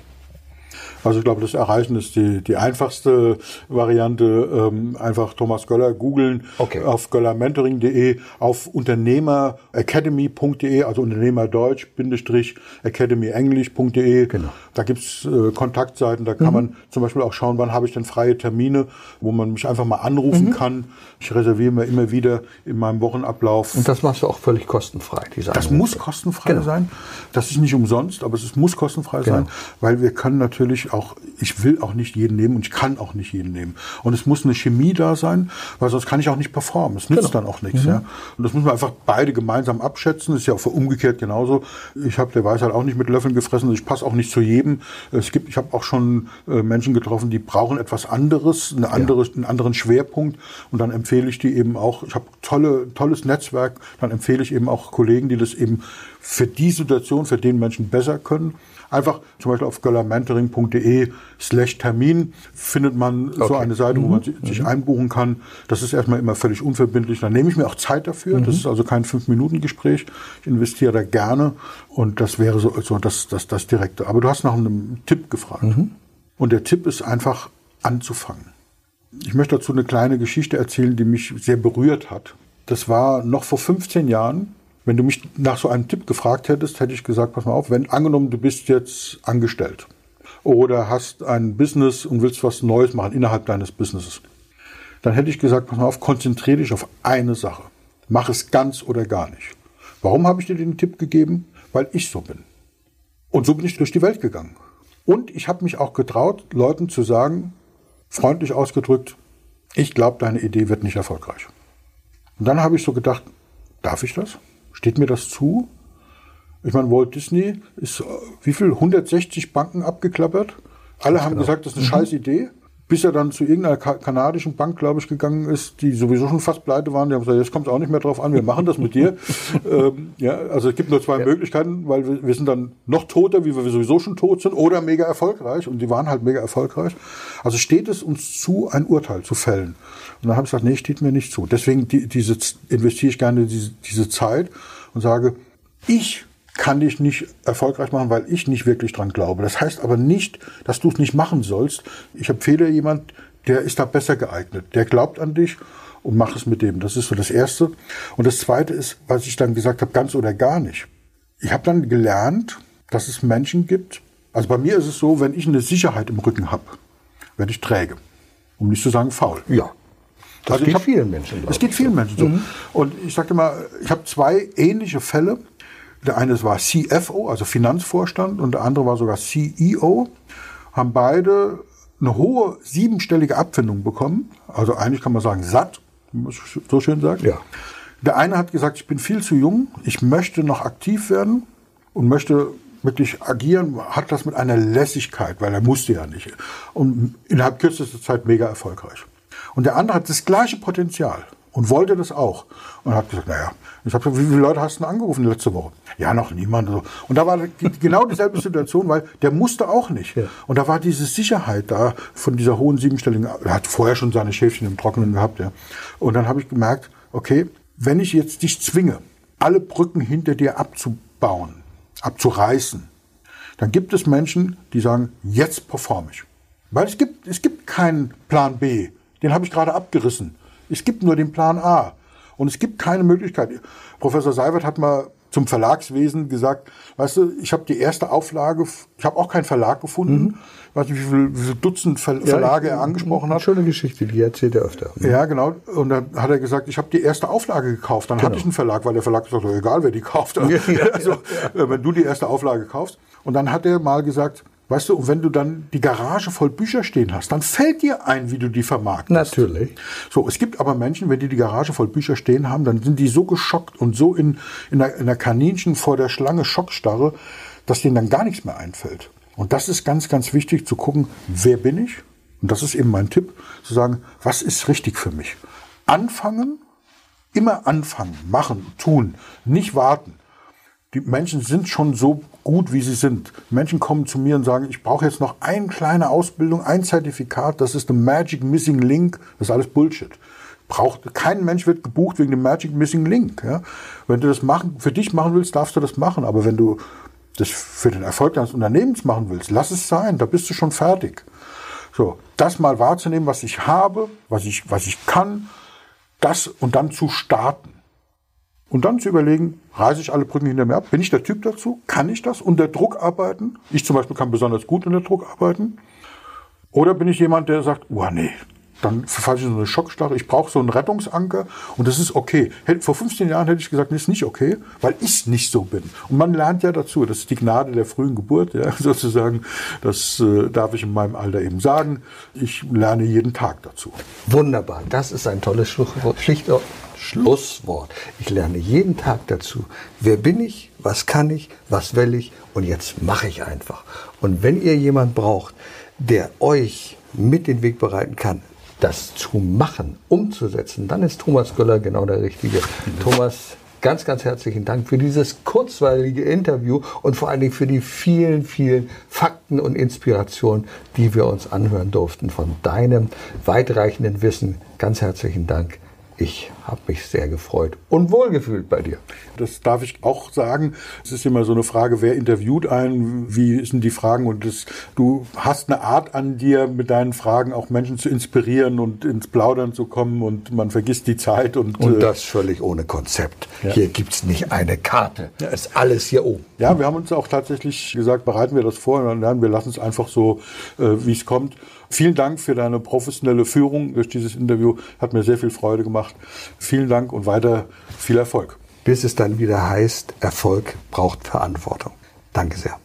Also ich glaube, das Erreichen ist die, die einfachste Variante. Ähm, einfach Thomas Göller googeln okay. auf göllermentoring.de, auf unternehmeracademy.de, also Unternehmerdeutsch, Bindestrich, academyenglisch.de. Genau. Da gibt's äh, Kontaktseiten, da kann mhm. man zum Beispiel auch schauen, wann habe ich denn freie Termine, wo man mich einfach mal anrufen mhm. kann. Ich reserviere mir immer wieder in meinem Wochenablauf. Und das machst du auch völlig kostenfrei, diese Das Anrufe. muss kostenfrei genau. sein. Das ist nicht umsonst, aber es muss kostenfrei genau. sein, weil wir können natürlich auch, ich will auch nicht jeden nehmen und ich kann auch nicht jeden nehmen. Und es muss eine Chemie da sein, weil sonst kann ich auch nicht performen. Es nützt genau. dann auch nichts. Mhm. Ja. Und das müssen wir einfach beide gemeinsam abschätzen. Das ist ja auch für umgekehrt genauso. Ich habe der Weisheit auch nicht mit Löffeln gefressen. Ich passe auch nicht zu jedem. Es gibt, ich habe auch schon äh, Menschen getroffen, die brauchen etwas anderes, eine andere, ja. einen anderen Schwerpunkt. Und dann empfehle ich die eben auch. Ich habe tolle, tolles Netzwerk. Dann empfehle ich eben auch Kollegen, die das eben für die Situation, für den Menschen besser können. Einfach zum Beispiel auf göllermentoring.de slash Termin findet man okay. so eine Seite, wo man mhm. sich mhm. einbuchen kann. Das ist erstmal immer völlig unverbindlich. Dann nehme ich mir auch Zeit dafür. Mhm. Das ist also kein Fünf-Minuten-Gespräch. Ich investiere da gerne und das wäre so, so das, das, das Direkte. Aber du hast nach einem Tipp gefragt. Mhm. Und der Tipp ist einfach anzufangen. Ich möchte dazu eine kleine Geschichte erzählen, die mich sehr berührt hat. Das war noch vor 15 Jahren wenn du mich nach so einem Tipp gefragt hättest, hätte ich gesagt, pass mal auf, wenn angenommen, du bist jetzt angestellt oder hast ein Business und willst was Neues machen innerhalb deines Businesses, dann hätte ich gesagt, pass mal auf, konzentriere dich auf eine Sache. Mach es ganz oder gar nicht. Warum habe ich dir den Tipp gegeben? Weil ich so bin. Und so bin ich durch die Welt gegangen. Und ich habe mich auch getraut, Leuten zu sagen, freundlich ausgedrückt, ich glaube, deine Idee wird nicht erfolgreich. Und dann habe ich so gedacht, darf ich das? Steht mir das zu? Ich meine, Walt Disney ist äh, wie viel? 160 Banken abgeklappert. Alle das haben genau. gesagt, das ist eine mhm. scheiß Idee. Bis er dann zu irgendeiner kanadischen Bank, glaube ich, gegangen ist, die sowieso schon fast pleite waren. Die haben gesagt, jetzt kommt es auch nicht mehr drauf an, wir machen das mit dir. ähm, ja, also es gibt nur zwei ja. Möglichkeiten, weil wir, wir, sind dann noch toter, wie wir sowieso schon tot sind, oder mega erfolgreich. Und die waren halt mega erfolgreich. Also steht es uns zu, ein Urteil zu fällen. Und dann habe ich gesagt, nee, steht mir nicht zu. Deswegen die, diese, investiere ich gerne diese, diese Zeit und sage, ich kann dich nicht erfolgreich machen, weil ich nicht wirklich dran glaube. Das heißt aber nicht, dass du es nicht machen sollst. Ich empfehle jemand, der ist da besser geeignet. Der glaubt an dich und mach es mit dem. Das ist so das Erste. Und das Zweite ist, was ich dann gesagt habe, ganz oder gar nicht. Ich habe dann gelernt, dass es Menschen gibt. Also bei mir ist es so, wenn ich eine Sicherheit im Rücken habe, werde ich träge. Um nicht zu sagen faul. Ja. Das Also geht hab- vielen Menschen. Es geht vielen. Menschen so. Und ich sagte mal, ich habe zwei ähnliche Fälle. Der eine war CFO, also Finanzvorstand, und der andere war sogar CEO. Haben beide eine hohe siebenstellige Abfindung bekommen. Also eigentlich kann man sagen satt, wie man so schön sagt. Ja. Der eine hat gesagt, ich bin viel zu jung, ich möchte noch aktiv werden und möchte wirklich agieren, hat das mit einer Lässigkeit, weil er musste ja nicht. Und innerhalb kürzester Zeit mega erfolgreich. Und der andere hat das gleiche Potenzial und wollte das auch. Und hat gesagt, naja, ich habe gesagt, wie viele Leute hast du denn angerufen letzte Woche? Ja, noch niemand. Und da war genau dieselbe Situation, weil der musste auch nicht. Und da war diese Sicherheit da von dieser hohen siebenstelligen, er hat vorher schon seine Schäfchen im Trockenen gehabt. Ja. Und dann habe ich gemerkt, okay, wenn ich jetzt dich zwinge, alle Brücken hinter dir abzubauen, abzureißen, dann gibt es Menschen, die sagen, jetzt performe ich. Weil es gibt, es gibt keinen Plan B. Den habe ich gerade abgerissen. Es gibt nur den Plan A. Und es gibt keine Möglichkeit. Professor Seiwert hat mal zum Verlagswesen gesagt, weißt du, ich habe die erste Auflage, ich habe auch keinen Verlag gefunden. Ich weiß nicht, wie viele, wie viele Dutzend Ver Verlage er angesprochen Eine hat. schöne Geschichte, die erzählt er öfter. Ja, genau. Und dann hat er gesagt, ich habe die erste Auflage gekauft. Dann hatte ich einen Verlag, weil der Verlag gesagt hat, egal wer die kauft. Ja, ja, also, äh, wenn du die erste Auflage kaufst. Und dann hat er mal gesagt, weißt du, und wenn du dann die Garage voll Bücher stehen hast, dann fällt dir ein, wie du die vermarktest. Natürlich. So, es gibt aber Menschen, wenn die die Garage voll Bücher stehen haben, dann sind die so geschockt und so in, in, der, in der Kaninchen vor der Schlange Schockstarre, dass denen dann gar nichts mehr einfällt. Und das ist ganz, ganz wichtig zu gucken, wer bin ich? Und das ist eben mein Tipp, zu sagen, was ist richtig für mich? Anfangen, immer anfangen, machen, tun, nicht warten. Die Menschen sind schon so gut, wie sie sind. Menschen kommen zu mir und sagen, ich brauche jetzt noch eine kleine Ausbildung, ein Zertifikat, das ist the Magic Missing Link. Das ist alles Bullshit. Braucht, kein Mensch wird gebucht wegen dem Magic Missing Link. Ja? Wenn du das machen, für dich machen willst, darfst du das machen. Aber wenn du das für den Erfolg deines Unternehmens machen willst, lass es sein, da bist du schon fertig. So, das mal wahrzunehmen, was ich habe, was ich, was ich kann, das und dann zu starten. Und dann zu überlegen, reiße ich alle Brücken hinter mir ab? Bin ich der Typ dazu? Kann ich das unter Druck arbeiten? Ich zum Beispiel kann besonders gut unter Druck arbeiten. Oder bin ich jemand, der sagt, oh nee, dann verfalle ich in so eine Schockstarre, ich brauche so einen Rettungsanker und das ist okay. Vor 15 Jahren hätte ich gesagt, das ist nicht okay, weil ich nicht so bin. Und man lernt ja dazu, das ist die Gnade der frühen Geburt, ja, sozusagen, das äh, darf ich in meinem Alter eben sagen. Ich lerne jeden Tag dazu. Wunderbar. Das ist ein tolles Schlusswort. Schlichtwort. Schlusswort. Ich lerne jeden Tag dazu. Wer bin ich? Was kann ich? Was will ich? Und jetzt mache ich einfach. Und wenn ihr jemand braucht, der euch mit den Weg bereiten kann, das zu machen, umzusetzen, dann ist Thomas Göller genau der Richtige. Thomas, ganz, ganz herzlichen Dank für dieses kurzweilige Interview und vor allen Dingen für die vielen, vielen Fakten und Inspirationen, die wir uns anhören durften von deinem weitreichenden Wissen. Ganz herzlichen Dank. Ich habe mich sehr gefreut und wohlgefühlt bei dir. Das darf ich auch sagen. Es ist immer so eine Frage, wer interviewt einen, wie sind die Fragen und das, du hast eine Art an dir, mit deinen Fragen auch Menschen zu inspirieren und ins Plaudern zu kommen und man vergisst die Zeit und, Und äh, das völlig ohne Konzept. Hier gibt's nicht eine Karte. Ist alles hier oben. Ja, wir haben uns auch tatsächlich gesagt, bereiten wir das vor und dann wir lassen es einfach so, äh, wie es kommt. Vielen Dank für deine professionelle Führung durch dieses Interview. Hat mir sehr viel Freude gemacht. Vielen Dank und weiter viel Erfolg. Bis es dann wieder heißt, Erfolg braucht Verantwortung. Danke sehr.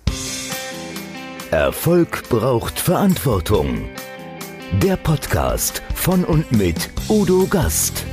Erfolg braucht Verantwortung. Der Podcast von und mit Udo Gast.